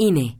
INE.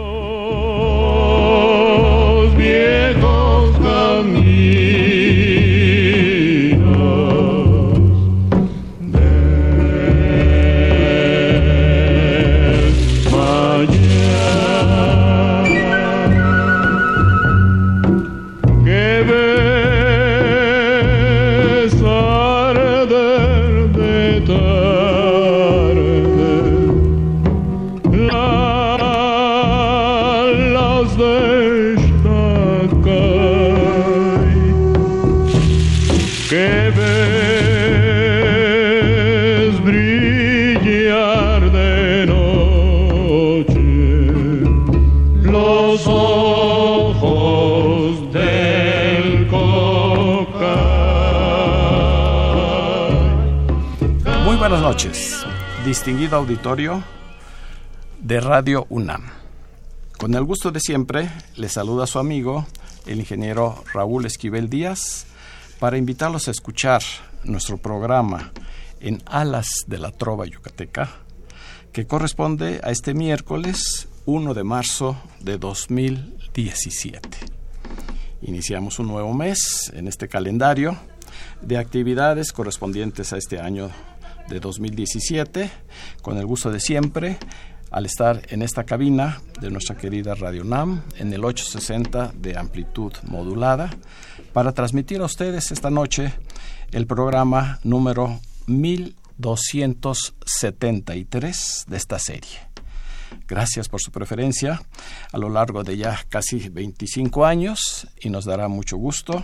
Auditorio de Radio UNAM. Con el gusto de siempre, le saluda su amigo, el ingeniero Raúl Esquivel Díaz, para invitarlos a escuchar nuestro programa en Alas de la Trova Yucateca, que corresponde a este miércoles 1 de marzo de 2017. Iniciamos un nuevo mes en este calendario de actividades correspondientes a este año de 2017, con el gusto de siempre, al estar en esta cabina de nuestra querida Radio NAM en el 860 de amplitud modulada, para transmitir a ustedes esta noche el programa número 1273 de esta serie. Gracias por su preferencia a lo largo de ya casi 25 años y nos dará mucho gusto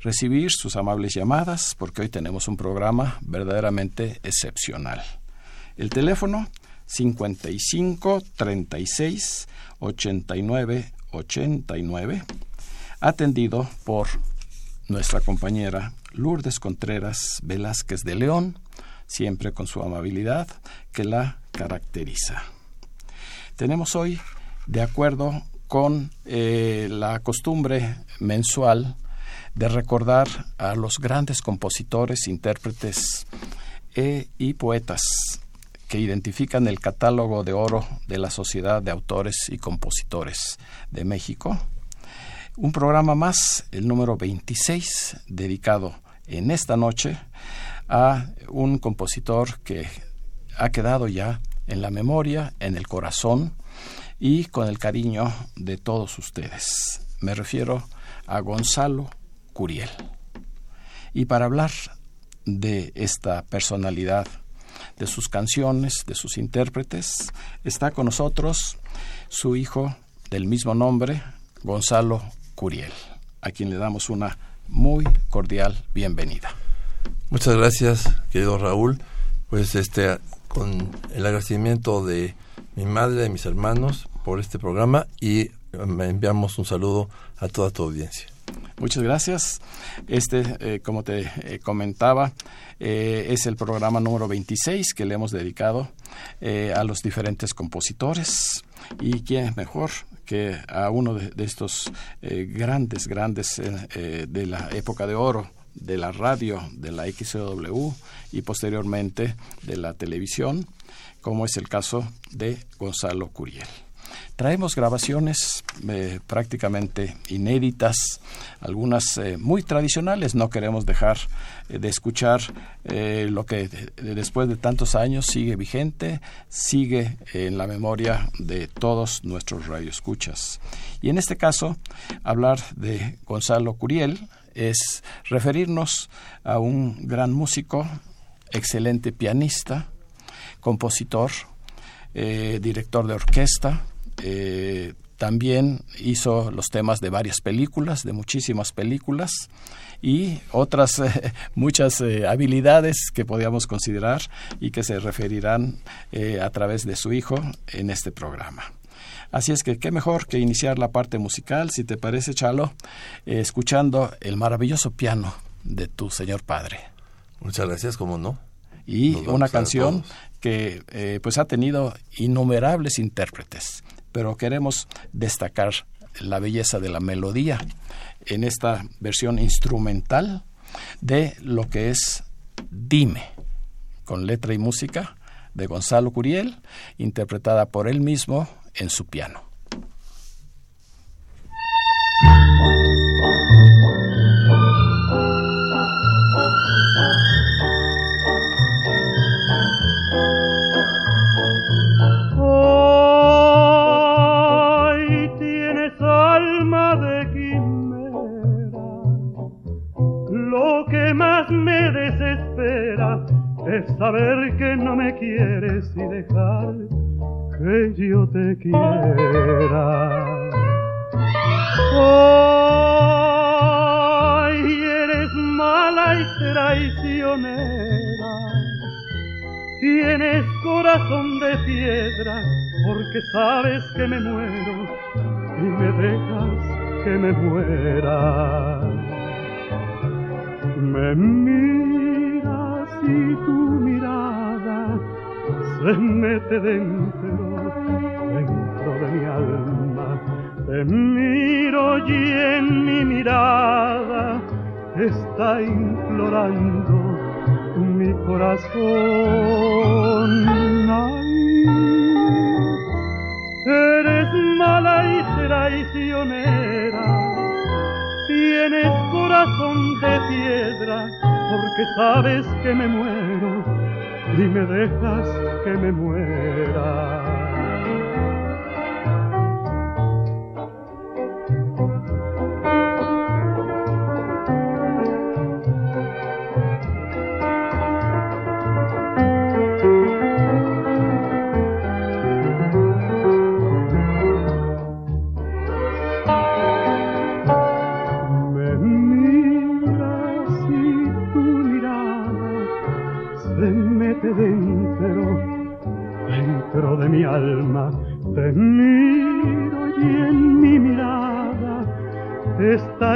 recibir sus amables llamadas porque hoy tenemos un programa verdaderamente excepcional. El teléfono 55 36 89 89 atendido por nuestra compañera Lourdes Contreras Velázquez de León, siempre con su amabilidad que la caracteriza. Tenemos hoy, de acuerdo con eh, la costumbre mensual de recordar a los grandes compositores, intérpretes e, y poetas que identifican el catálogo de oro de la Sociedad de Autores y Compositores de México. Un programa más, el número 26, dedicado en esta noche a un compositor que ha quedado ya en la memoria, en el corazón y con el cariño de todos ustedes. Me refiero a Gonzalo Curiel. Y para hablar de esta personalidad, de sus canciones, de sus intérpretes, está con nosotros su hijo del mismo nombre, Gonzalo Curiel, a quien le damos una muy cordial bienvenida. Muchas gracias, querido Raúl. Pues este con el agradecimiento de mi madre, de mis hermanos por este programa y enviamos un saludo a toda tu audiencia. Muchas gracias. Este, eh, como te eh, comentaba, eh, es el programa número 26 que le hemos dedicado a los diferentes compositores. ¿Y quién es mejor que a uno de, de estos grandes, grandes de la época de oro de la radio, de la XW y posteriormente de la televisión, como es el caso de Gonzalo Curiel. Traemos grabaciones eh, prácticamente inéditas, algunas eh, muy tradicionales. No queremos dejar eh, de escuchar lo que después de tantos años sigue vigente, sigue en la memoria de todos nuestros radioescuchas. Y en este caso, hablar de Gonzalo Curiel, es referirnos a un gran músico, excelente pianista, compositor, director de orquesta, eh, también hizo los temas de varias películas, de muchísimas películas y otras eh, muchas habilidades que podíamos considerar y que se referirán a través de su hijo en este programa. Así es que qué mejor que iniciar la parte musical, si te parece, Chalo, escuchando el maravilloso piano de tu señor padre. Muchas gracias, ¿cómo no? Y una canción que eh, pues ha tenido innumerables intérpretes, pero queremos destacar la belleza de la melodía en esta versión instrumental de lo que es Dime, con letra y música de Gonzalo Curiel, interpretada por él mismo en su piano. Saber que no me quieres y dejar que yo te quiera. Ay, eres mala y traicionera. Tienes corazón de piedra porque sabes que me muero y me dejas que me muera. Me y tu mirada se mete dentro, dentro de mi alma. Te miro y en mi mirada está implorando mi corazón. eres mala y traicionera tienes corazón de piedra, porque sabes que me muero y me dejas que me muera.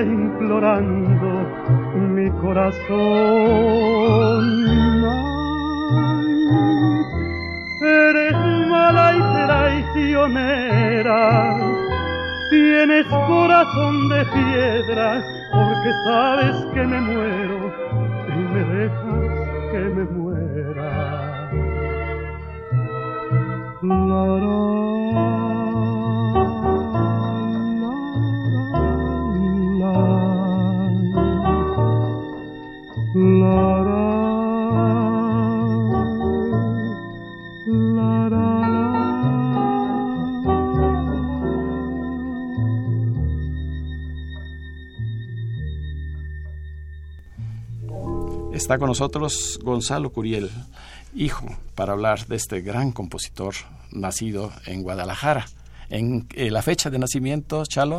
implorando mi corazón. Eres mala y traicionera, tienes corazón de piedra porque sabes que me muero. Está con nosotros Gonzalo Curiel, hijo, para hablar de este gran compositor nacido en Guadalajara. En eh, la fecha de nacimiento, Chalo.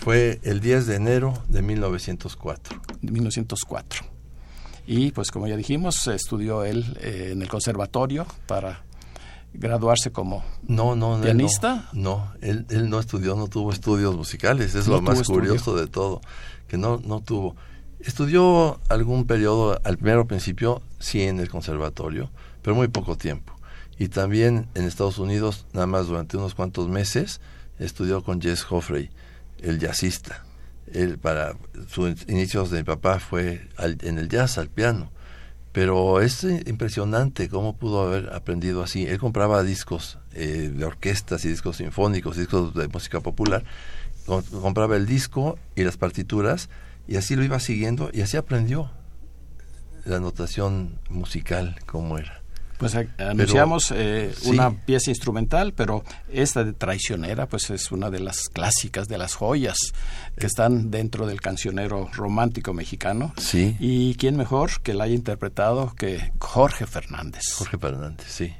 Fue el 10 de enero de 1904. 1904. Y pues como ya dijimos, estudió él eh, en el conservatorio para graduarse como no, no, pianista. No, él, él, no estudió, no tuvo estudios musicales, es lo más curioso de todo, que no, no tuvo. Estudió algún periodo al primero principio, sí, en el conservatorio, pero muy poco tiempo. Y también en Estados Unidos, nada más durante unos cuantos meses, estudió con Jess Hoffrey, el jazzista. Él, para sus inicios de mi papá fue en el jazz, al piano. Pero es impresionante cómo pudo haber aprendido así. Él compraba discos eh, de orquestas y discos sinfónicos, discos de música popular. Compraba el disco y las partituras y así lo iba siguiendo y así aprendió la notación musical como era. Pues anunciamos eh, una pieza instrumental, pero esta de Traicionera, pues es una de las clásicas, de las joyas que eh. están dentro del cancionero romántico mexicano. Sí. Y quién mejor que la haya interpretado que Jorge Fernández. Jorge Fernández, sí.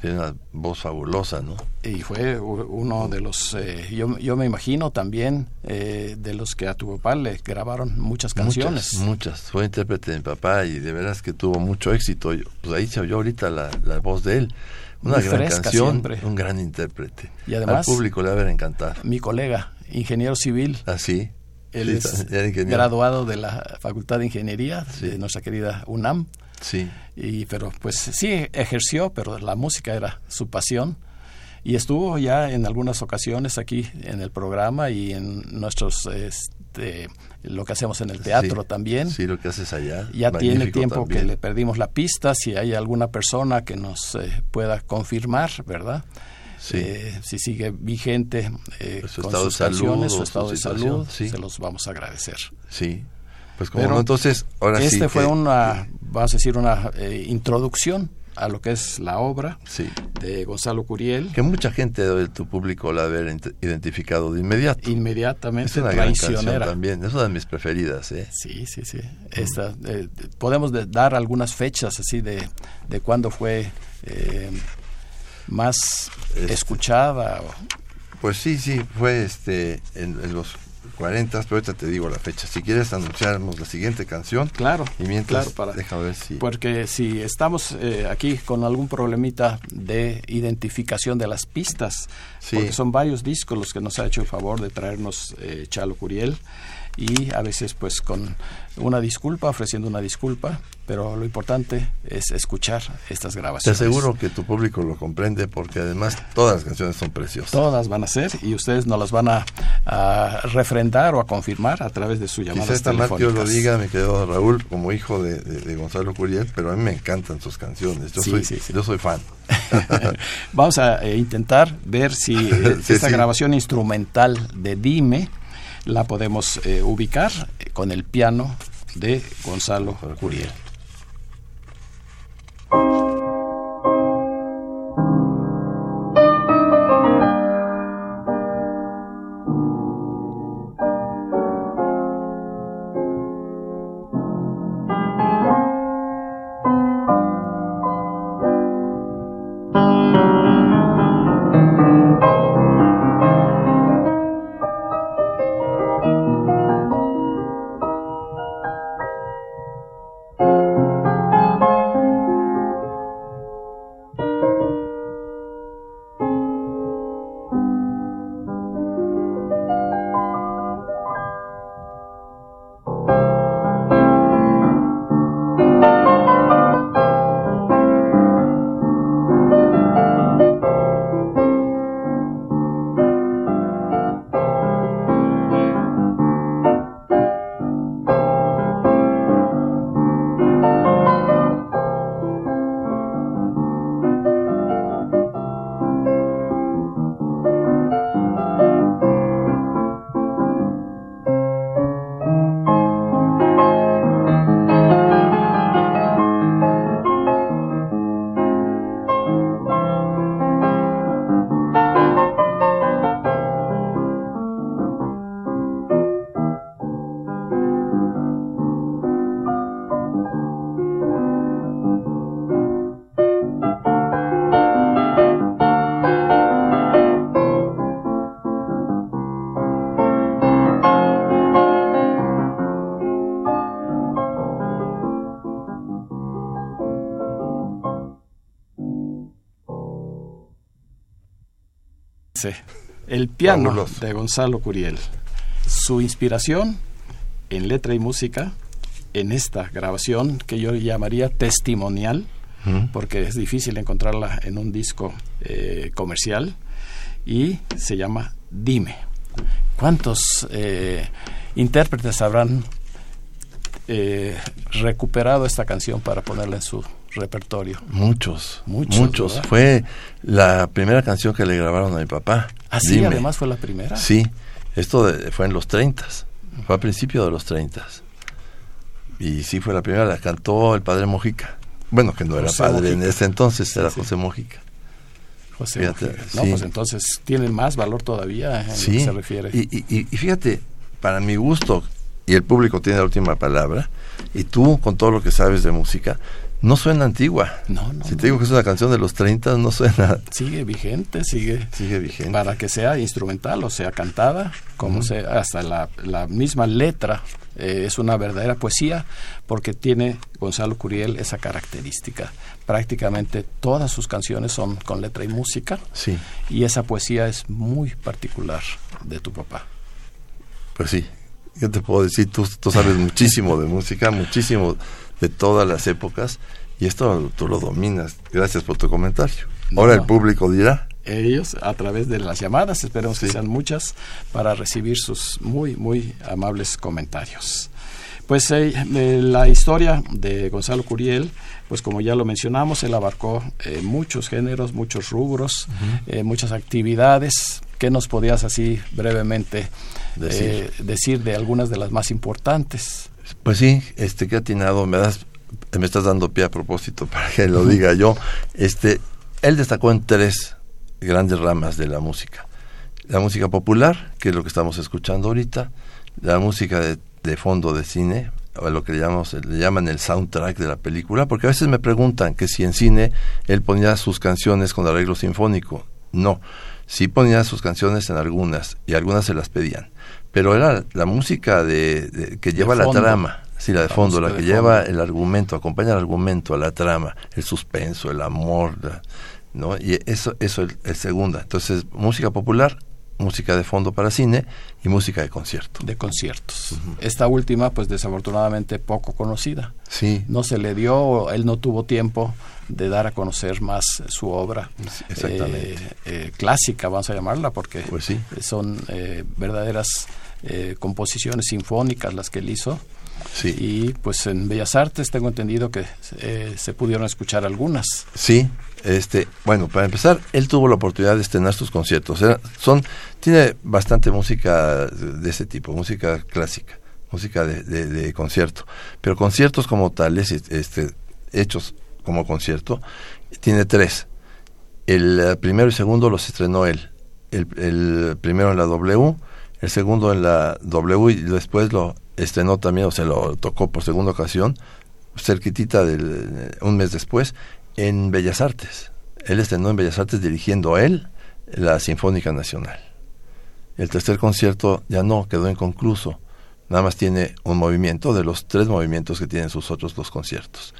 Tiene una voz fabulosa, ¿no? Y fue uno de los, eh, yo, yo me imagino también, eh, de los que a tu papá le grabaron muchas canciones. Muchas, muchas. Fue intérprete de mi papá y de veras que tuvo mucho éxito. Pues ahí se oyó ahorita la, la voz de él. Una gran canción, un gran intérprete. Y además, al público le va a haber encantado. Mi colega, ingeniero civil. Así. Ah, él es graduado de la Facultad de Ingeniería de nuestra querida UNAM. Sí. Y, pero pues sí ejerció, pero la música era su pasión. Y estuvo ya en algunas ocasiones aquí en el programa y en nuestros este, lo que hacemos en el teatro también. Sí, lo que haces allá. Ya tiene tiempo que le perdimos la pista, si hay alguna persona que nos eh, pueda confirmar, ¿verdad? Sí. Eh, si sigue vigente eh, pues con sus canciones, su estado de salud, se los vamos a agradecer. Sí, pues como entonces, ahora este fue una, vamos a decir, una introducción a lo que es la obra de Gonzalo Curiel. Que mucha gente de tu público la haber identificado de inmediato. Inmediatamente, es una gran canción también, es una de mis preferidas. ¿eh? Sí, sí, sí. Esta, eh, podemos dar algunas fechas así de, de cuándo fue eh, más este. escuchada. Pues sí, sí, fue este en los 40, pero ahorita te digo la fecha. Si quieres anunciarnos la siguiente canción. Claro. Y mientras, para, deja ver si... Porque si estamos eh, aquí con algún problemita de identificación de las pistas, porque son varios discos los que nos ha hecho el favor de traernos eh, Chalo Curiel, y a veces pues con una disculpa, ofreciendo una disculpa, pero lo importante es escuchar estas grabaciones. Te aseguro que tu público lo comprende porque además todas las canciones son preciosas. Todas van a ser y ustedes nos las van a, refrendar o a confirmar a través de su llamada. Quizá esta yo lo diga, me quedo Raúl, como hijo de, Gonzalo Curiel, pero a mí me encantan sus canciones. Yo, soy, yo soy fan. Vamos a eh, intentar ver si esta grabación instrumental de Dime la podemos eh, ubicar con el piano de Gonzalo Curiel. Piano de Gonzalo Curiel. Su inspiración en letra y música en esta grabación que yo llamaría testimonial, porque es difícil encontrarla en un disco eh, comercial, y se llama Dime. ¿Cuántos eh, intérpretes habrán eh, recuperado esta canción para ponerla en su repertorio. Muchos, muchos. Fue la primera canción que le grabaron a mi papá. Ah, sí, además fue la primera. Sí, esto fue en los 30, fue a principio de los 30. Y sí, fue la primera, la cantó el padre Mojica. Bueno, que no era padre en ese entonces, era José Mojica. José Mojica. No, pues entonces tiene más valor todavía en lo que se refiere. Y, y, y fíjate, para mi gusto, y el público tiene la última palabra, y tú, con todo lo que sabes de música, no suena antigua. No, no. Si te digo que es una canción de los 30, no suena. Sigue vigente, sigue. Sigue vigente. Para que sea instrumental o sea cantada, como sea, hasta la, la misma letra eh, es una verdadera poesía porque tiene Gonzalo Curiel esa característica. Prácticamente todas sus canciones son con letra y música. Sí. Y esa poesía es muy particular de tu papá. Pues sí, yo te puedo decir, tú, tú sabes muchísimo de música, muchísimo de todas las épocas, y esto tú lo dominas. Gracias por tu comentario. Ahora el público dirá. Ellos, a través de las llamadas, esperemos que sean muchas, para recibir sus muy, muy amables comentarios. Pues eh, eh, la historia de Gonzalo Curiel, pues como ya lo mencionamos, él abarcó eh, muchos géneros, muchos rubros, muchas actividades. ¿Qué nos podías así brevemente decir. decir de algunas de las más importantes? Pues sí, este que atinado, me das, me estás dando pie a propósito para que lo diga yo. Este, él destacó en tres grandes ramas de la música. La música popular, que es lo que estamos escuchando ahorita, la música de, fondo de cine, o lo que le, llamamos, le llaman el soundtrack de la película, porque a veces me preguntan que si en cine él ponía sus canciones con arreglo sinfónico. No, sí ponía sus canciones en algunas y algunas se las pedían pero era la música de, que lleva la trama, sí, la de fondo, la que lleva el argumento, acompaña el argumento, a la trama, el suspenso, el amor, ¿no? Y eso, eso es segunda. Entonces, música popular, música de fondo para cine y música de concierto. De conciertos. Esta última, pues desafortunadamente poco conocida. Sí. No se le dio, él no tuvo tiempo de dar a conocer más su obra. Eh, eh, clásica, vamos a llamarla, porque pues sí. son eh, verdaderas composiciones sinfónicas las que él hizo. Sí. Y pues en Bellas Artes tengo entendido que se pudieron escuchar algunas. Sí, este, bueno, para empezar, él tuvo la oportunidad de estrenar sus conciertos. son, tiene bastante música de ese tipo, música clásica, música de, de concierto, pero conciertos como tales, este, hechos como concierto, tiene tres. El eh, primero y segundo los estrenó él. El, primero en la W, el segundo en la W y después lo estrenó también, o se lo tocó por segunda ocasión, cerquitita del, eh, un mes después, en Bellas Artes. Él estrenó en Bellas Artes dirigiendo a él la Sinfónica Nacional. El tercer concierto ya no, quedó inconcluso. Nada más tiene un movimiento de los tres movimientos que tienen sus otros dos conciertos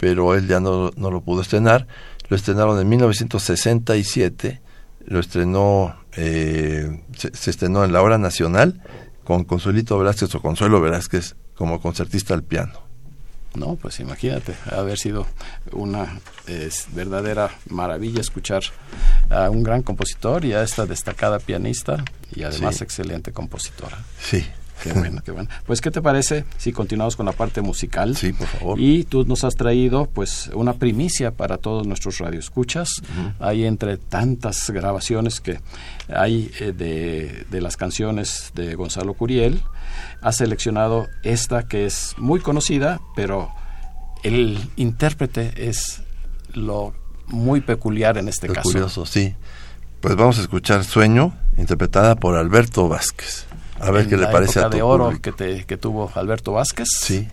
pero él ya no, no lo pudo estrenar. Lo estrenaron en 1967, lo estrenó, eh, se, estrenó en la hora nacional con Consuelito Velázquez o Consuelo Velázquez como concertista al piano. No, pues imagínate, haber sido una verdadera maravilla escuchar a un gran compositor y a esta destacada pianista y además excelente compositora. Sí, Qué bueno, qué bueno. Pues, ¿qué te parece si continuamos con la parte musical? Sí, por favor. Y tú nos has traído, pues, una primicia para todos nuestros radioescuchas. Hay entre tantas grabaciones que hay eh, de, de las canciones de Gonzalo Curiel, ha seleccionado esta que es muy conocida, pero el intérprete es lo muy peculiar en este caso. Curioso, sí. Pues vamos a escuchar Sueño, interpretada por Alberto Vázquez. A ver qué le parece a tu de oro que, te, que tuvo Alberto Vázquez. Sí,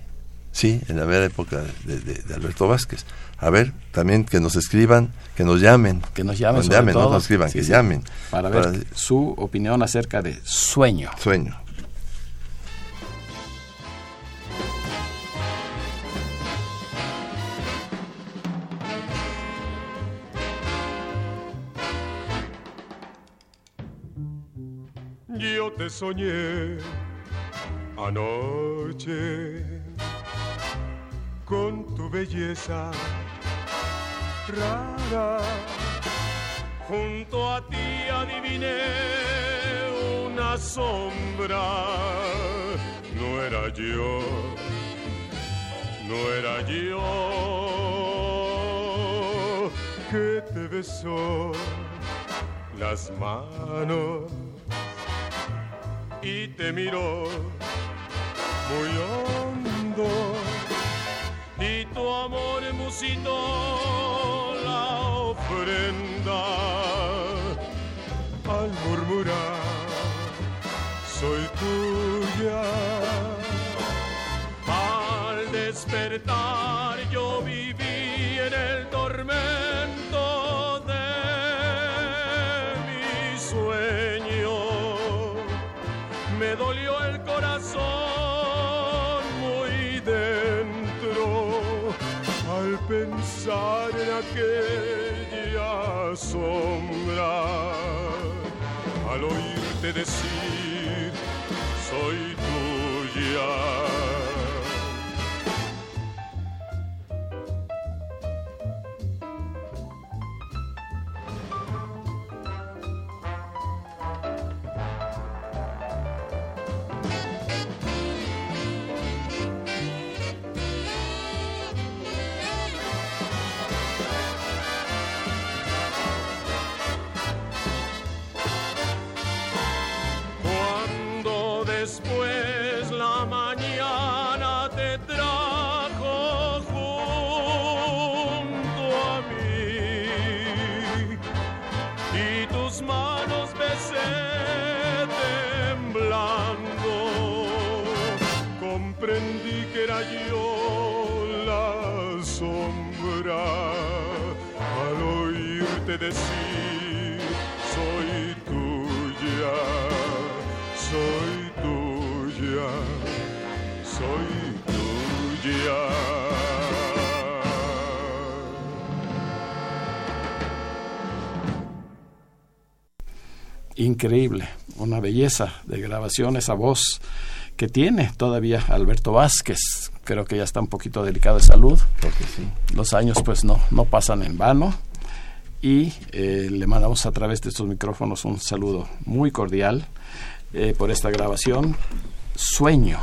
sí, en la vera época de, Alberto Vázquez. A ver, también que nos escriban, que nos llamen. Que nos llamen, nos llamen, no nos escriban, que llamen. Para ver su opinión acerca de Sueño. Sueño. Yo te soñé anoche con tu belleza rara. Junto a ti adiviné una sombra. No era yo, no era yo que te besó las manos y te miró muy hondo. Y tu amor musitó la ofrenda. Al murmurar soy tuya. Al despertar yo viví en el tormento oírte decir, decir, soy tuya, soy tuya, soy tuya. Increíble, una belleza de grabación esa voz que tiene todavía Alberto Vázquez. Creo que ya está un poquito delicado de salud. Porque sí. Los años pues no, no pasan en vano y eh, le mandamos a través de estos micrófonos un saludo muy cordial eh, por esta grabación. Sueño,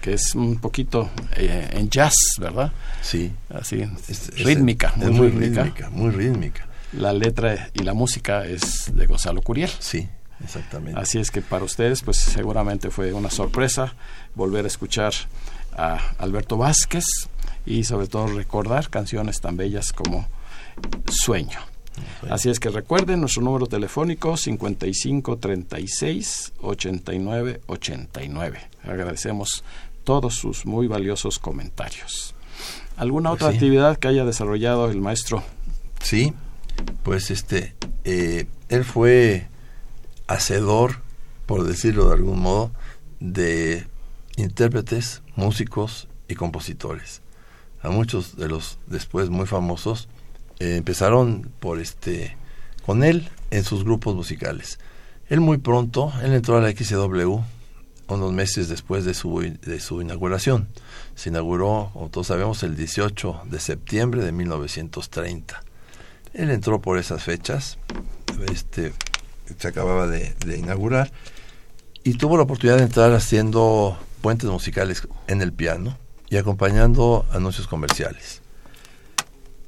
que es un poquito eh, en jazz, ¿verdad? Sí. Así, rítmica, muy, rítmica. Muy rítmica. La letra y la música es de Gonzalo Curiel. Sí, exactamente. Así es que para ustedes, pues seguramente fue una sorpresa volver a escuchar a Alberto Vázquez y sobre todo recordar canciones tan bellas como Sueño. Así es que recuerden nuestro número telefónico 55 36 89 89. Agradecemos todos sus muy valiosos comentarios. ¿Alguna Pues otra sí. actividad que haya desarrollado el maestro? Sí, pues este, eh, él fue hacedor, por decirlo de algún modo, de intérpretes, músicos y compositores. A muchos de los después muy famosos eh, empezaron por este con él en sus grupos musicales. Él muy pronto, él entró a la XW unos meses después de su, de su inauguración. Se inauguró, como todos sabemos, el 18 de septiembre de 1930. Él entró por esas fechas, este, se acababa de, de inaugurar, y tuvo la oportunidad de entrar haciendo puentes musicales en el piano y acompañando anuncios comerciales.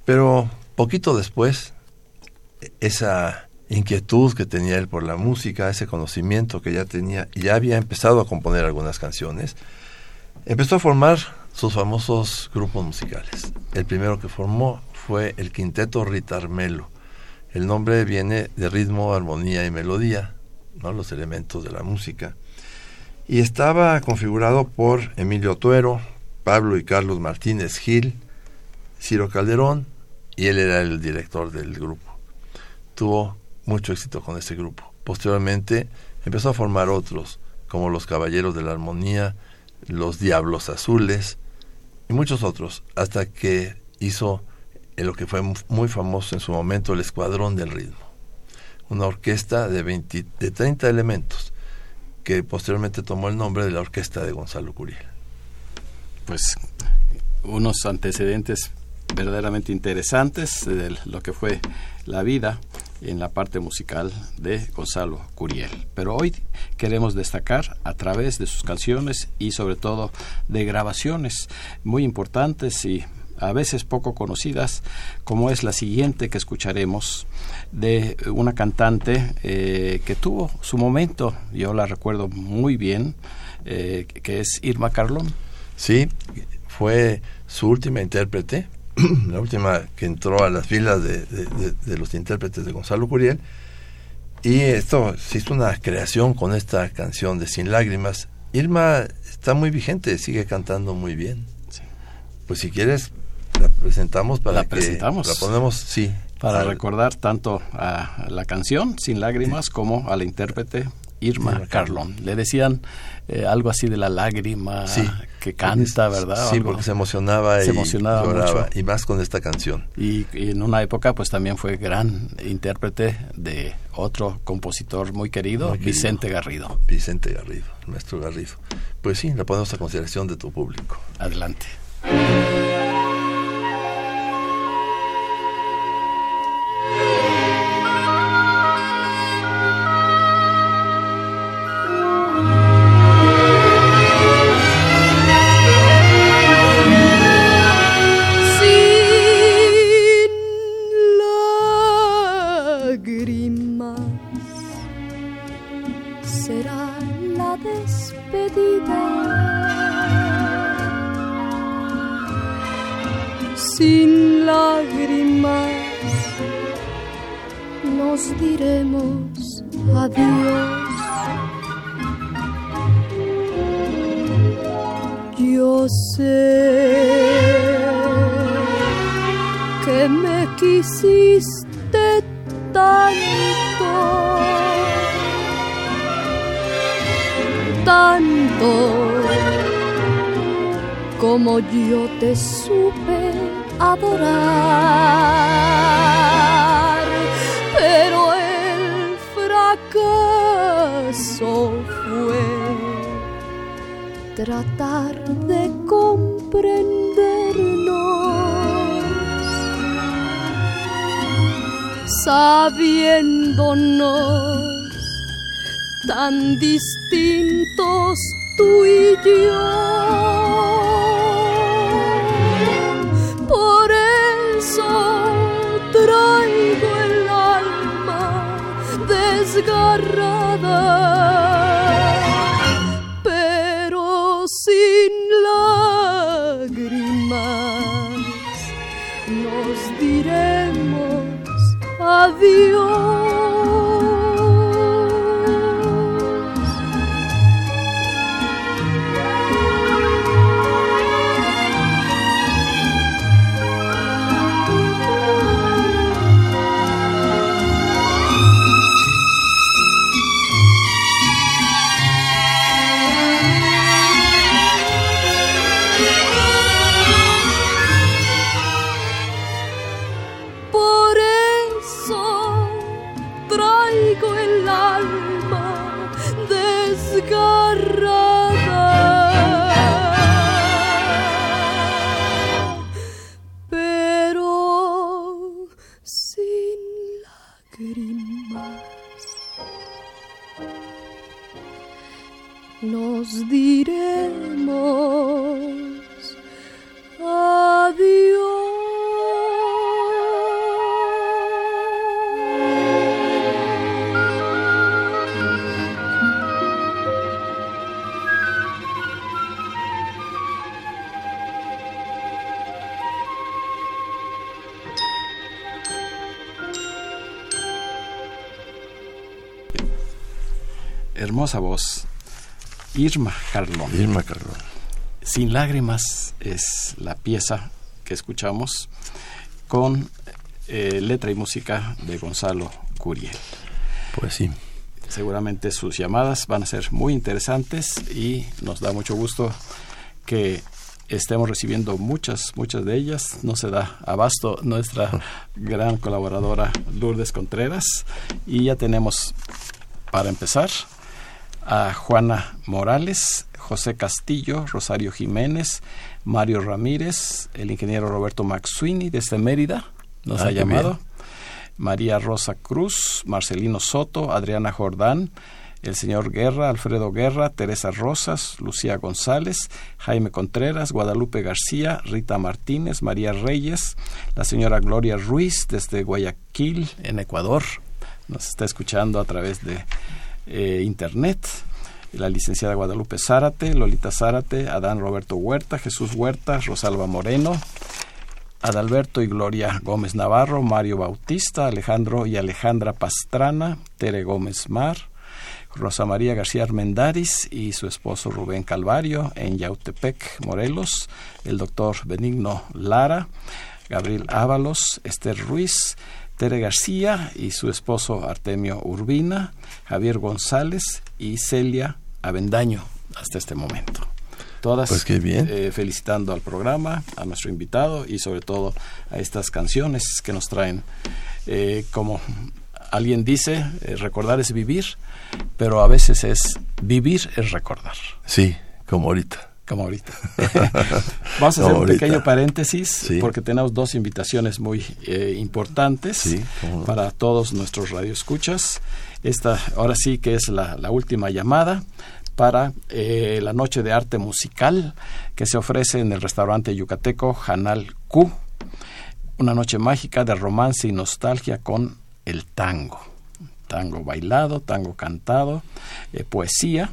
Pero poquito después, esa inquietud que tenía él por la música, ese conocimiento que ya tenía, ya había empezado a componer algunas canciones, empezó a formar sus famosos grupos musicales. El primero que formó fue el Quinteto Ritarmelo. El nombre viene de ritmo, armonía y melodía, ¿no? los elementos de la música. Y estaba configurado por Emilio Tuero, Pablo y Carlos Martínez Gil, Ciro Calderón, y él era el director del grupo. Tuvo mucho éxito con ese grupo. Posteriormente empezó a formar otros, como los Caballeros de la Armonía, los Diablos Azules y muchos otros, hasta que hizo lo que fue muy famoso en su momento, el Escuadrón del Ritmo. Una orquesta de, 20, de 30 elementos, que posteriormente tomó el nombre de la orquesta de Gonzalo Curiel. Pues unos antecedentes verdaderamente interesantes de lo que fue la vida en la parte musical de Gonzalo Curiel. Pero hoy queremos destacar a través de sus canciones y sobre todo de grabaciones muy importantes y a veces poco conocidas, como es la siguiente que escucharemos de una cantante eh, que tuvo su momento, yo la recuerdo muy bien, eh, que es Irma Carlón. Sí, fue su última intérprete, la última que entró a las filas de, de, de, de, los intérpretes de Gonzalo Curiel. Y esto se hizo una creación con esta canción de Sin Lágrimas. Irma está muy vigente, sigue cantando muy bien. Sí. Pues si quieres, la presentamos para La que presentamos. la ponemos, sí, para al- recordar tanto a la canción Sin Lágrimas como a la intérprete Irma, Irma Carlón. Le decían eh, algo así de la lágrima Sí. que canta, ¿verdad? Sí, porque se emocionaba Se y lloraba, mucho. y más con esta canción. Y, y en una época pues también fue gran intérprete de otro compositor muy querido, Muy querido. Vicente Garrido. Vicente Garrido, el maestro Garrido. Pues sí, la ponemos a consideración de tu público. Adelante. Tratar de comprendernos, sabiéndonos tan distintos tú y yo. Por eso traigo el alma desgarrada adiós. Hermosa voz. Irma Carlón. Irma Carlón. Sin lágrimas es la pieza que escuchamos con eh, letra y música de Gonzalo Curiel. Pues sí. Seguramente sus llamadas van a ser muy interesantes y nos da mucho gusto que estemos recibiendo muchas, muchas de ellas. No se da abasto nuestra gran colaboradora Lourdes Contreras. Y ya tenemos, para empezar, a Juana Morales, José Castillo, Rosario Jiménez, Mario Ramírez, el ingeniero Roberto Maxuini desde Mérida, nos Ah, ha llamado. bien. María Rosa Cruz, Marcelino Soto, Adriana Jordán, el señor Guerra, Alfredo Guerra, Teresa Rosas, Lucía González, Jaime Contreras, Guadalupe García, Rita Martínez, María Reyes, la señora Gloria Ruiz desde Guayaquil, en Ecuador, nos está escuchando a través de eh, internet. La licenciada Guadalupe Zárate, Lolita Zárate, Adán Roberto Huerta, Jesús Huerta, Rosalba Moreno, Adalberto y Gloria Gómez Navarro, Mario Bautista, Alejandro y Alejandra Pastrana, Tere Gómez Mar, Rosa María García Armendáriz y su esposo Rubén Calvario en Yautepec, Morelos, el doctor Benigno Lara, Gabriel Ábalos, Esther Ruiz, Tere García y su esposo Artemio Urbina, Javier González y Celia Avendaño hasta este momento. Todas Pues qué bien. eh, felicitando al programa, a nuestro invitado y sobre todo a estas canciones que nos traen. Eh, como alguien dice, eh, recordar es vivir, pero a veces es vivir es recordar, Sí, como ahorita. Como ahorita. Vamos a hacer un pequeño paréntesis Sí. porque tenemos dos invitaciones muy eh, importantes Sí, cómo no. para todos nuestros radioescuchas. Esta ahora sí que es la, la última llamada para eh, la noche de arte musical que se ofrece en el restaurante yucateco Janal Q. Una noche mágica de romance y nostalgia con el tango. Tango bailado, tango cantado, eh, poesía.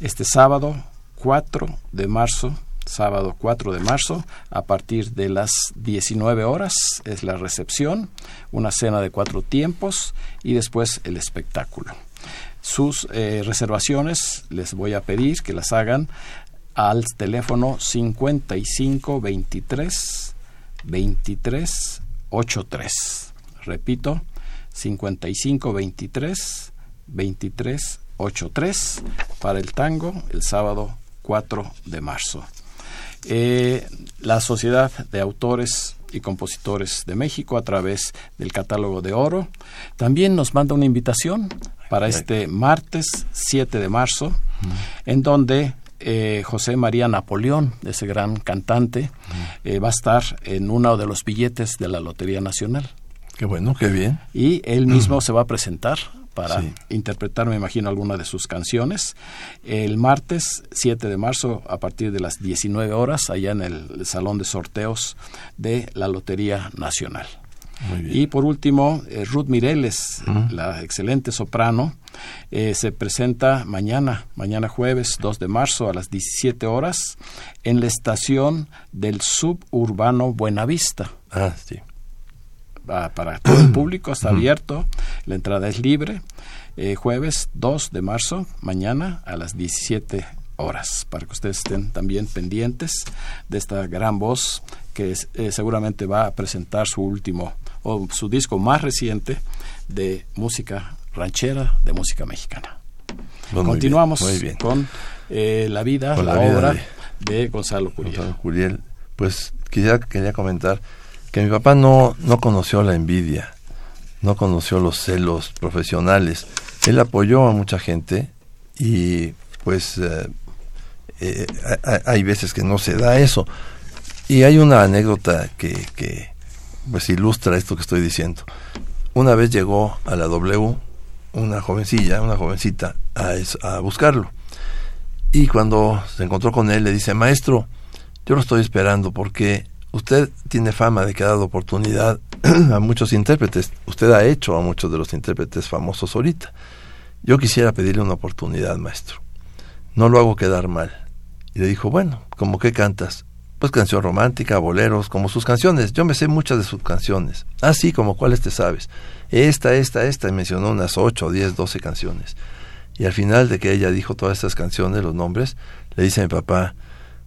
Este sábado 4 de marzo, sábado 4 de marzo, a partir de las 19 horas es la recepción, una cena de cuatro tiempos y después el espectáculo. Sus eh, reservaciones les voy a pedir que las hagan al teléfono 55 23 23 83. Repito, 55 23 23 83 para el tango el sábado 4 de marzo. Eh, la Sociedad de Autores y Compositores de México a través del catálogo de oro también nos manda una invitación para este martes 7 de marzo en donde eh, José María Napoleón, ese gran cantante, eh, va a estar en uno de los billetes de la Lotería Nacional Qué bueno, qué bien. y él mismo se va a presentar para Sí. interpretar, me imagino, alguna de sus canciones. El martes 7 de marzo, a partir de las 19 horas, allá en el Salón de Sorteos de la Lotería Nacional. Muy bien. Y por último, eh, Ruth Mireles, la excelente soprano, eh, se presenta mañana, mañana jueves 2 de marzo a las 17 horas, en la estación del suburbano Buenavista Ah, sí. Va para todo el público, está abierto, la entrada es libre. Eh, jueves 2 de marzo, mañana a las 17 horas, para que ustedes estén también pendientes de esta gran voz que es- eh, seguramente va a presentar su último o su disco más reciente de música ranchera, de música mexicana. Pues muy bien, Continuamos Muy bien. con eh, la vida, Con la, la vida obra de- de, Gonzalo Curiel. Gonzalo Curiel, pues quería, quería comentar mi papá no, no conoció la envidia, no conoció los celos profesionales. Él apoyó a mucha gente y pues eh, eh, ha- ha- hay veces que no se da eso. Y hay una anécdota que, que pues ilustra esto que estoy diciendo. Una vez llegó a la W una jovencilla, una jovencita, a, a buscarlo. Y cuando se encontró con él, le dice, maestro, yo lo estoy esperando porque usted tiene fama de que ha dado oportunidad a muchos intérpretes. Usted ha hecho a muchos de los intérpretes famosos ahorita. Yo quisiera pedirle una oportunidad, maestro. No lo hago quedar mal. Y le dijo, bueno, ¿cómo qué cantas? Pues canción romántica, boleros, como sus canciones. Yo me sé muchas de sus canciones. Así como cuáles te sabes. Esta, esta, esta. Y mencionó unas 8, 10, 12 canciones. Y al final de que ella dijo todas estas canciones, los nombres, le dice a mi papá,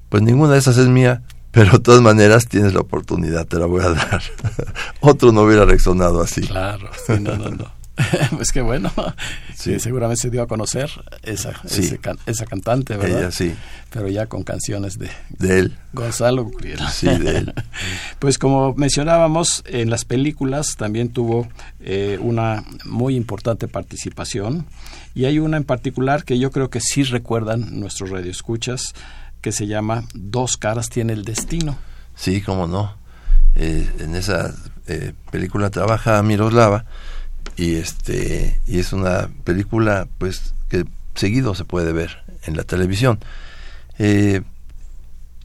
pues ninguna de esas es mía, pero de todas maneras tienes la oportunidad, te la voy a dar. Otro no hubiera reaccionado así. Claro, sí, no, no, no. pues qué bueno. Sí. Sí, seguramente se dio a conocer esa, Sí. ese can- esa cantante, ¿verdad? Ella sí, Pero ya con canciones de de él. Gonzalo. Sí, de él. Pues como mencionábamos, en las películas también tuvo eh, una muy importante participación y hay una en particular que yo creo que sí recuerdan nuestros radioescuchas que se llama Dos caras tiene el destino. Sí, cómo no. Eh, en esa eh, película trabaja Miroslava y este y es una película pues que seguido se puede ver en la televisión. Eh,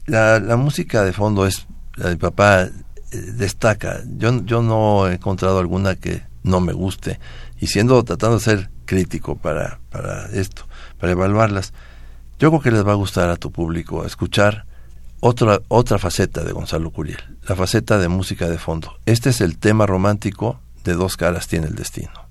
la, música de fondo es la de papá eh, destaca. Yo yo no he encontrado alguna que no me guste y siendo tratando de ser crítico para para esto, para evaluarlas. Yo creo que les va a gustar a tu público escuchar otra, otra faceta de Gonzalo Curiel, la faceta de música de fondo. Este es el tema romántico de Dos caras tiene el destino.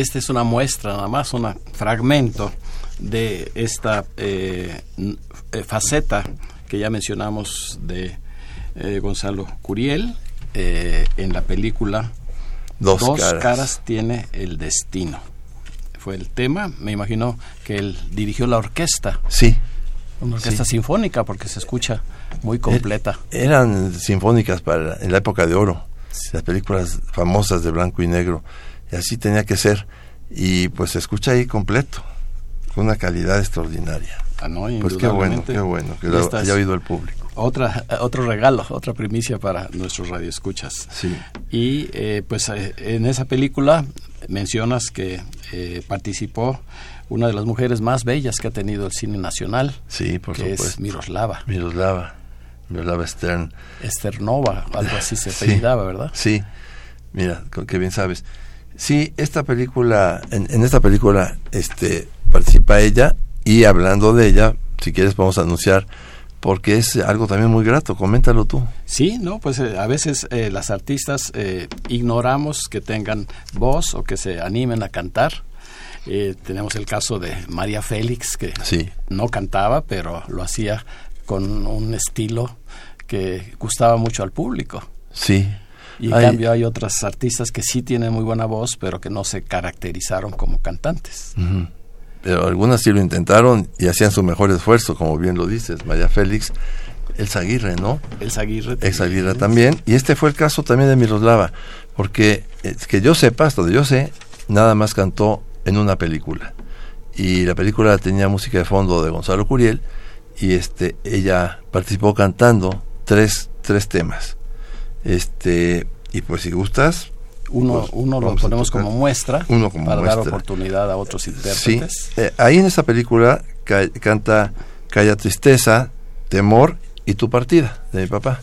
Esta es una muestra, nada más, un fragmento de esta eh, eh, faceta que ya mencionamos de eh, Gonzalo Curiel en la película Dos, caras. caras. tiene el destino. Fue el tema, me imagino que él dirigió la orquesta, Sí, una orquesta Sí. sinfónica porque se escucha muy completa. eran sinfónicas para en la época de oro, las películas famosas de blanco y negro, y así tenía que ser. Y pues se escucha ahí completo, con una calidad extraordinaria. Ah, no, Pues qué bueno, qué bueno, que lo es haya oído el público. Otra, otro regalo, otra primicia para nuestros radioescuchas. Sí. Y eh, pues eh, en esa película mencionas que eh, participó una de las mujeres más bellas que ha tenido el cine nacional, Sí, por que es supuesto. Miroslava, Miroslava, Miroslava Stern. Esternova, algo así se Sí. apellidaba, ¿verdad? Sí, mira, que bien sabes. Sí, esta película, en, en esta película, este, participa ella y hablando de ella, si quieres podemos anunciar, porque es algo también muy grato, coméntalo tú. Sí, no, pues eh, a veces eh, las artistas eh, ignoramos que tengan voz o que se animen a cantar. Eh, tenemos el caso de María Félix, que Sí, no cantaba, pero lo hacía con un estilo que gustaba mucho al público. sí. Y en Hay- cambio hay otras artistas que sí tienen muy buena voz, pero que no se caracterizaron como cantantes. Pero algunas sí lo intentaron y hacían su mejor esfuerzo, como bien lo dices, María Félix, Elsa Aguirre, ¿no? Elsa Aguirre. Ex Aguirre también. Y este fue el caso también de Miroslava, porque eh, que yo sepa, hasta donde yo sé, nada más cantó en una película. Y la película tenía música de fondo de Gonzalo Curiel y este ella participó cantando tres, tres temas. Este, y pues si gustas, Uno, pues, uno lo ponemos como muestra Uno como para dar muestra. oportunidad a otros Sí, intérpretes. eh, ahí en esa película ca- canta Calla Tristeza, Temor y Tu Partida de mi papá.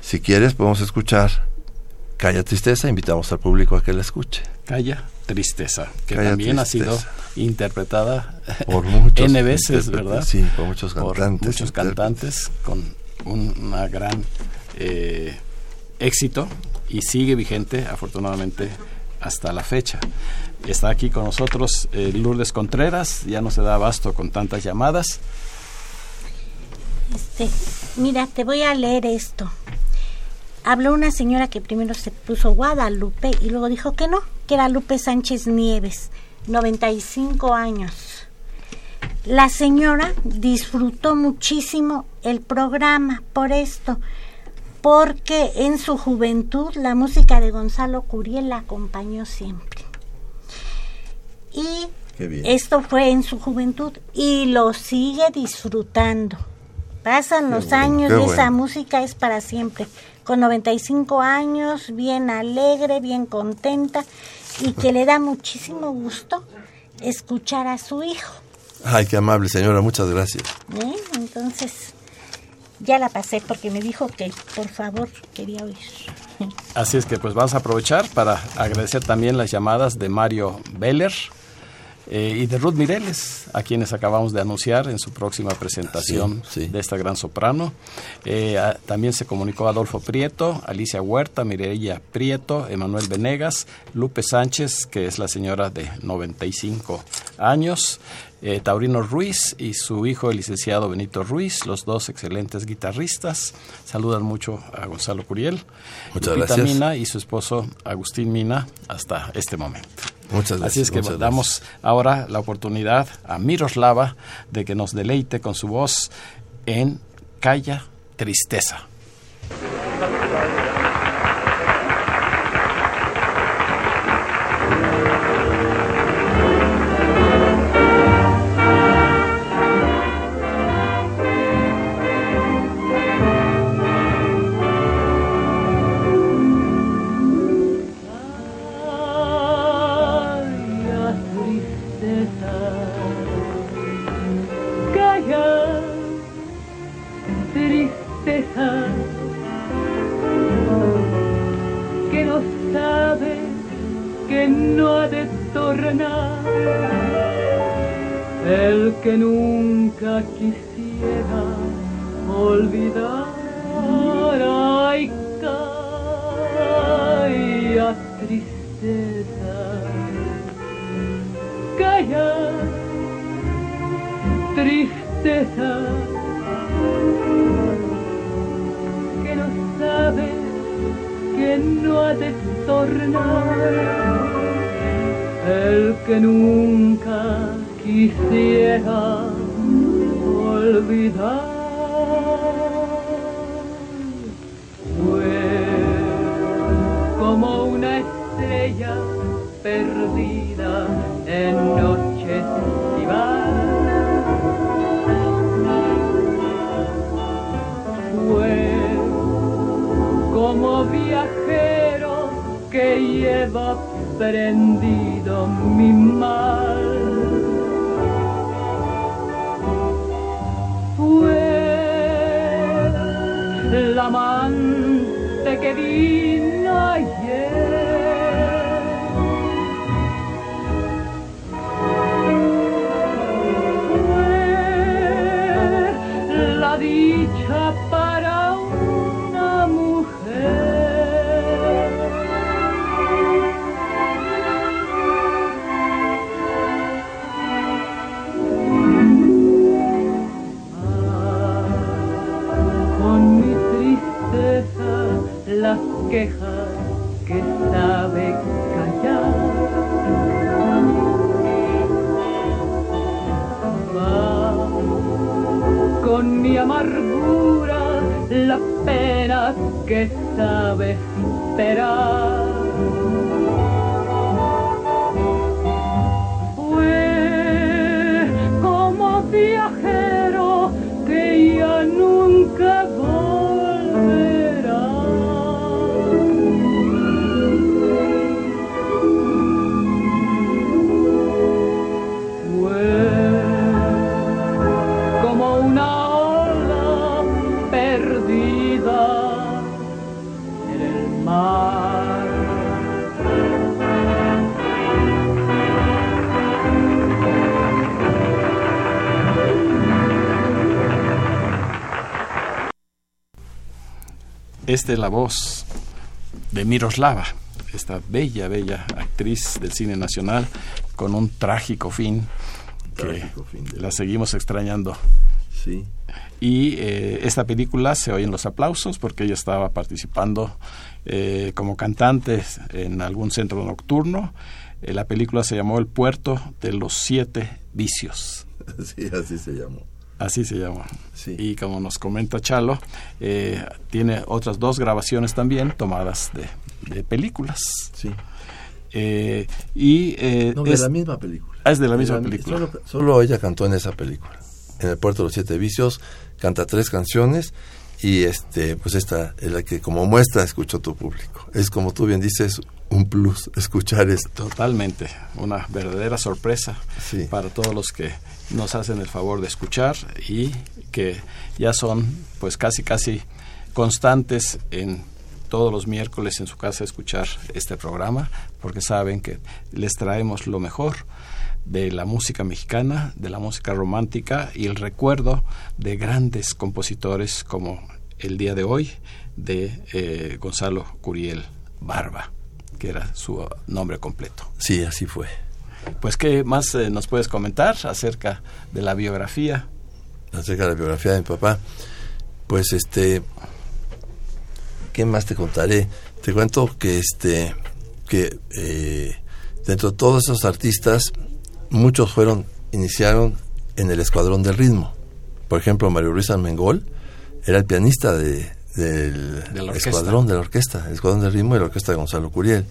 Si quieres podemos escuchar Calla Tristeza, invitamos al público a que la escuche. Calla Tristeza, que Calla también ha sido interpretada Por muchos N veces, ¿verdad? Sí, por muchos por cantantes. muchos cantantes con un una gran eh, éxito y sigue vigente afortunadamente hasta la fecha. Está aquí con nosotros eh, Lourdes Contreras, ya no se da abasto con tantas llamadas. Este, mira, te voy a leer esto. Habló una señora que primero se puso Guadalupe y luego dijo que no, que era Lupe Sánchez Nieves, 95 años. La señora disfrutó muchísimo el programa por esto, porque en su juventud la música de Gonzalo Curiel la acompañó siempre. Y esto fue en su juventud y lo sigue disfrutando. Pasan los bueno, años qué y esa música es para siempre. Con 95 años, bien alegre, bien contenta y que le da muchísimo gusto escuchar a su hijo. Ay, qué amable señora, muchas gracias. ¿eh? Entonces, ya la pasé porque me dijo que por favor quería oír. Así es que pues vamos a aprovechar para agradecer también las llamadas de Mario Beller eh, y de Ruth Mireles, a quienes acabamos de anunciar en su próxima presentación Sí, sí. de esta gran soprano. Eh, a- también se comunicó Adolfo Prieto, Alicia Huerta, Mireia Prieto, Emanuel Venegas, Lupe Sánchez, que es la señora de 95 años, eh, Taurino Ruiz y su hijo, el licenciado Benito Ruiz, los dos excelentes guitarristas. Saludan mucho a Gonzalo Curiel, Muchas Lupita gracias. Mina y su esposo Agustín Mina hasta este momento. Muchas gracias. Así es que damos ahora la oportunidad a Miroslava de que nos deleite con su voz en Calla Tristeza. Lleva prendido mi mal. Fue el amante que vino pena que sabe esperar. Esta es la voz de Miroslava, esta bella, bella actriz del cine nacional con un trágico fin que Trágico fin de- la seguimos extrañando. Sí. Y eh, esta película se oyen los aplausos porque ella estaba participando eh, como cantante en algún centro nocturno. Eh, la película se llamó El puerto de los siete vicios. Sí, así se llamó. Así se llama. Sí. Y como nos comenta Chalo, eh, tiene otras dos grabaciones también tomadas de, de películas. Sí. Eh, y eh, No, de es, la misma película. Ah, es de la misma película. Solo, solo ella cantó en esa película. En el Puerto de los Siete Vicios canta tres canciones y este pues esta es la que como muestra escuchó tu público. Es como tú bien dices un plus escuchar esto. Totalmente, una verdadera sorpresa Sí. para todos los que nos hacen el favor de escuchar y que ya son pues casi casi constantes en todos los miércoles en su casa escuchar este programa porque saben que les traemos lo mejor de la música mexicana, de la música romántica y el recuerdo de grandes compositores como el día de hoy de eh, Gonzalo Curiel Barba, que era su nombre completo. Sí, así fue. Pues, ¿qué más eh, nos puedes comentar acerca de la biografía? acerca de la biografía de mi papá. Pues este, ¿qué más te contaré? Te cuento que este, que eh, dentro de todos esos artistas, muchos fueron, iniciaron en el Escuadrón del Ritmo. Por ejemplo, Mario Ruiz Almengol era el pianista de, del De. Escuadrón de la Orquesta, el Escuadrón del Ritmo y la Orquesta de Gonzalo Curiel.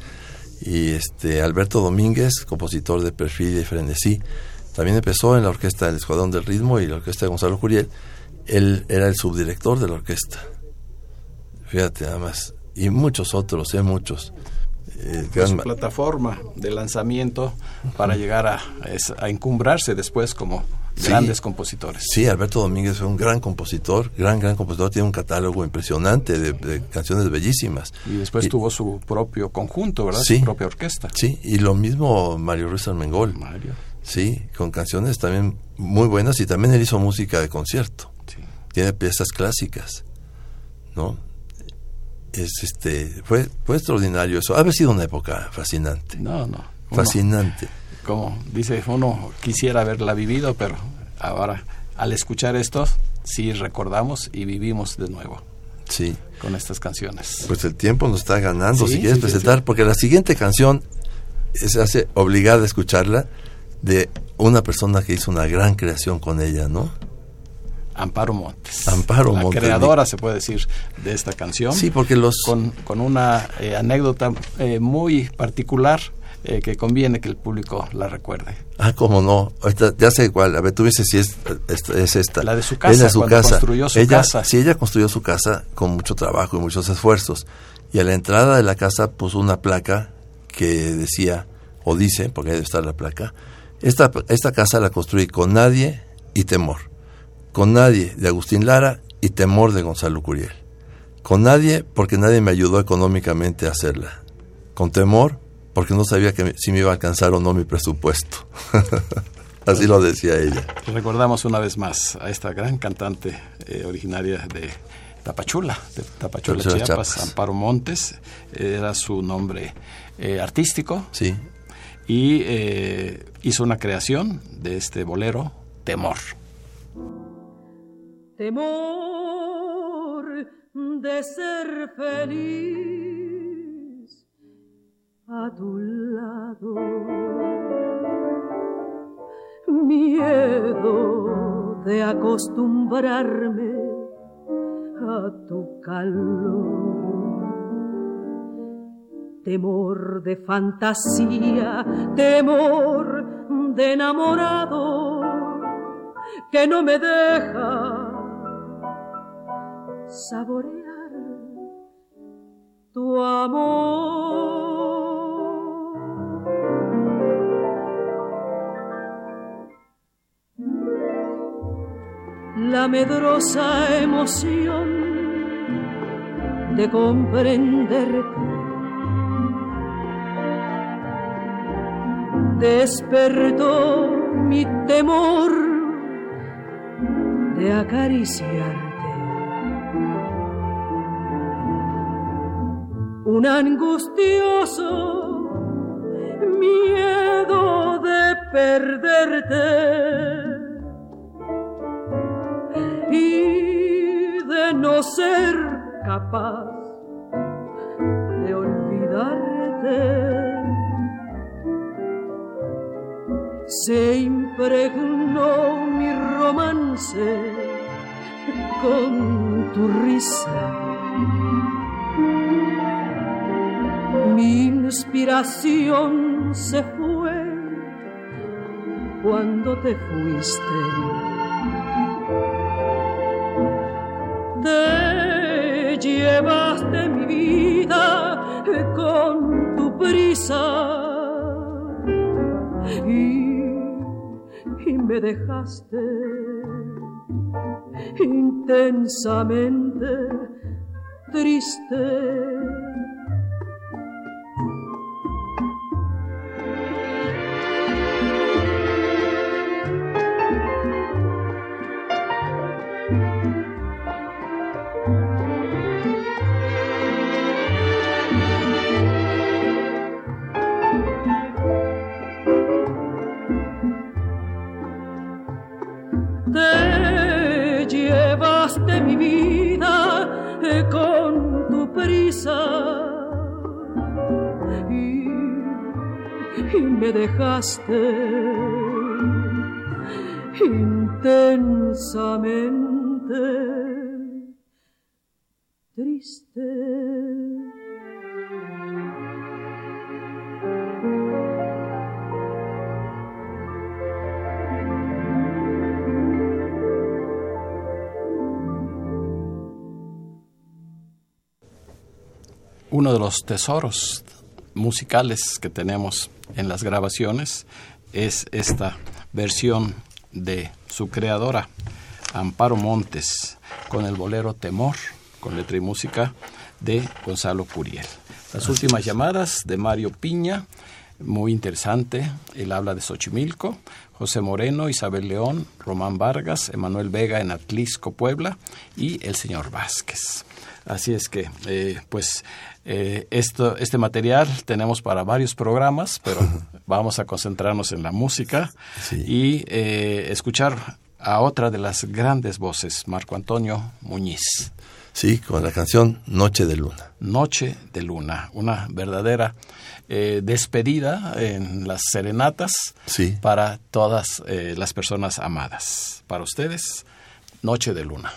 Y este Alberto Domínguez, compositor de Perfil y Frenesí, también empezó en la orquesta del Escuadrón del Ritmo y la orquesta de Gonzalo Curiel. Él era el subdirector de la orquesta. Fíjate, nada más. Y muchos otros, ¿eh? Muchos. Eh, gran su ma- plataforma de lanzamiento para llegar a, a encumbrarse después como Sí. grandes compositores. Sí, Alberto Domínguez fue un gran compositor, gran, gran compositor. Tiene un catálogo impresionante de, de canciones bellísimas. Y después Y- tuvo su propio conjunto, ¿verdad? Sí. Su propia orquesta. Sí, y lo mismo Mario Ruiz Armengol. Mario. Sí, con canciones también muy buenas y también él hizo música de concierto. Sí. Tiene piezas clásicas, ¿no? Es este, fue, fue extraordinario eso. Ha sido una época fascinante, No, no. Fascinante. Como dice, uno quisiera haberla vivido, pero ahora al escuchar esto, sí recordamos y vivimos de nuevo. Sí. Con estas canciones. Pues el tiempo nos está ganando. si quieres presentar, porque la siguiente canción se hace obligada a escucharla de una persona que hizo una gran creación con ella, ¿no? Amparo Montes. Amparo la Montes. creadora, se puede decir, de esta canción. Sí, porque los... Con, con una eh, anécdota eh, muy particular eh, que conviene que el público la recuerde. Ah, cómo no. Ya sé cuál. A ver, tú dices si es, es, es esta. La de su casa, de su cuando casa. construyó su ella, casa. Sí, ella construyó su casa con mucho trabajo y muchos esfuerzos. Y a la entrada de la casa puso una placa que decía, o dice, porque ahí debe estar la placa, esta, esta casa la construí con nadie y temor. Con nadie de Agustín Lara y temor de Gonzalo Curiel. Con nadie porque nadie me ayudó económicamente a hacerla. Con temor porque no sabía que si me iba a alcanzar o no mi presupuesto. Así lo decía ella. Recordamos una vez más a esta gran cantante eh, originaria de Tapachula, de Tapachula, Chiapas, Chiapas. Amparo Montes, era su nombre eh, artístico. Sí. Y eh, hizo una creación de este bolero, Temor. temor de ser feliz a tu lado, miedo de acostumbrarme a tu calor, temor de fantasía, temor de enamorado que no me deja saborear tu amor. La medrosa emoción de comprenderte despertó mi temor de acariciarte. Un angustioso miedo de perderte de no ser capaz de olvidarte. Se impregnó mi romance con tu risa. Mi inspiración se fue cuando te fuiste. Te llevaste mi vida con tu prisa y, y me dejaste intensamente triste. Me dejaste intensamente triste. Uno de los tesoros musicales que tenemos en las grabaciones es esta versión de su creadora, Amparo Montes, con el bolero Temor, con letra y música de Gonzalo Curiel. Las últimas llamadas de Mario Piña, muy interesante, él habla de Xochimilco, José Moreno, Isabel León, Román Vargas, Emanuel Vega en Atlisco, Puebla y el señor Vázquez. Así es que, eh, pues, eh, esto, este material tenemos para varios programas, pero vamos a concentrarnos en la música Sí. y eh, escuchar a otra de las grandes voces, Marco Antonio Muñiz. Sí, con la canción Noche de Luna. Noche de Luna, una verdadera eh, despedida en las serenatas Sí. para todas eh, las personas amadas. Para ustedes, Noche de Luna.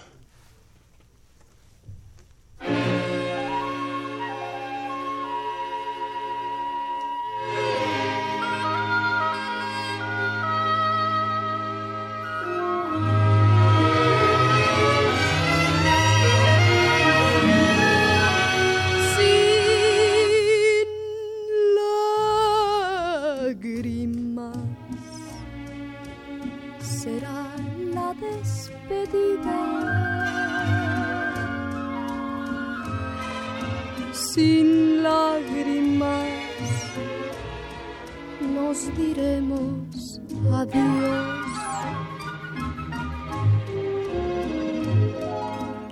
Diremos adiós.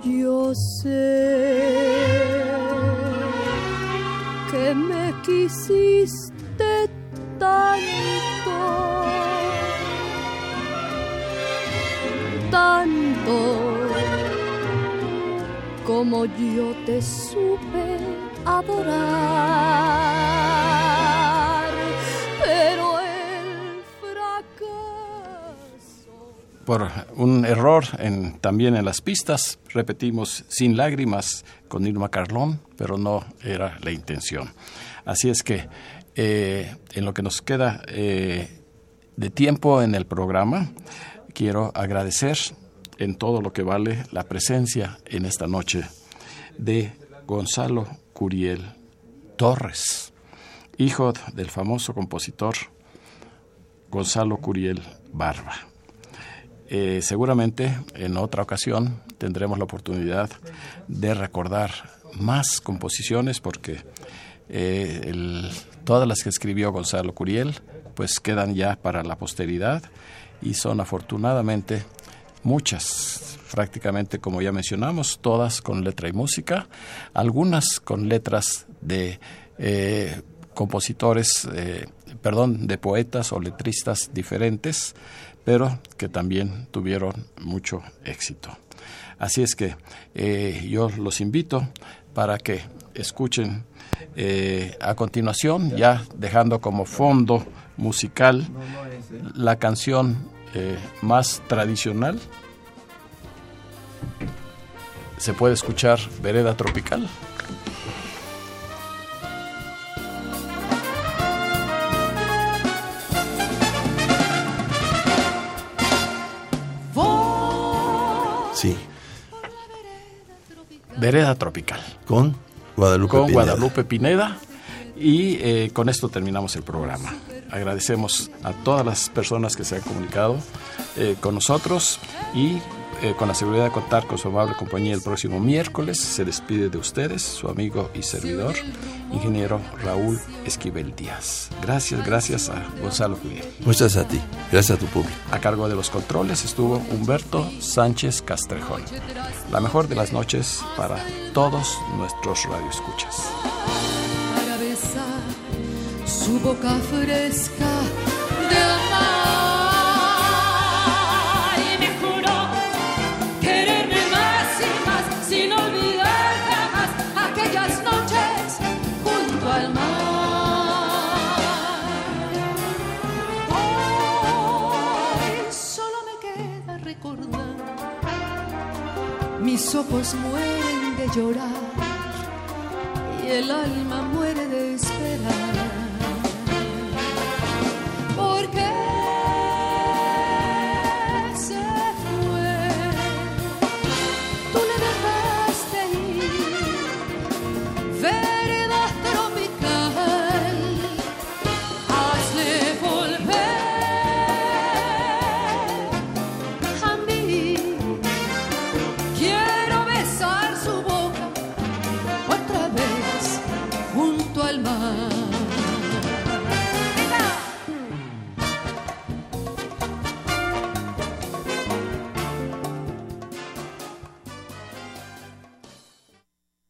Yo sé que me quisiste tanto, tanto como yo te supe adorar, Por un error también en las pistas, repetimos sin lágrimas con Irma Carlón, pero no era la intención. Así es que eh, en lo que nos queda eh, de tiempo en el programa, quiero agradecer en todo lo que vale la presencia en esta noche de Gonzalo Curiel Torres, hijo del famoso compositor Gonzalo Curiel Barba. Eh, seguramente en otra ocasión tendremos la oportunidad de recordar más composiciones porque eh, todas las que escribió Gonzalo Curiel pues quedan ya para la posteridad y son afortunadamente muchas, prácticamente como ya mencionamos, todas con letra y música, algunas con letras de eh, compositores, perdón, de poetas o letristas diferentes, pero que también tuvieron mucho éxito. Así es que eh, yo los invito para que escuchen eh, a continuación, ya dejando como fondo musical la canción eh, más tradicional. Se puede escuchar Vereda Tropical. Sí, Vereda Tropical. con Guadalupe con Pineda. Guadalupe Pineda. Y eh, con esto terminamos el programa. Agradecemos a todas las personas que se han comunicado eh, con nosotros y eh, con la seguridad de contar con su amable compañía el próximo miércoles. Se despide de ustedes su amigo y servidor, ingeniero Raúl Esquivel Díaz. Gracias, gracias a Gonzalo Julián. Muchas gracias a ti, gracias a tu público. A cargo de los controles estuvo Humberto Sánchez Castrejón. La mejor de las noches para todos nuestros radioescuchas. para besar su boca fresca de ojos mueren de llorar y el alma muere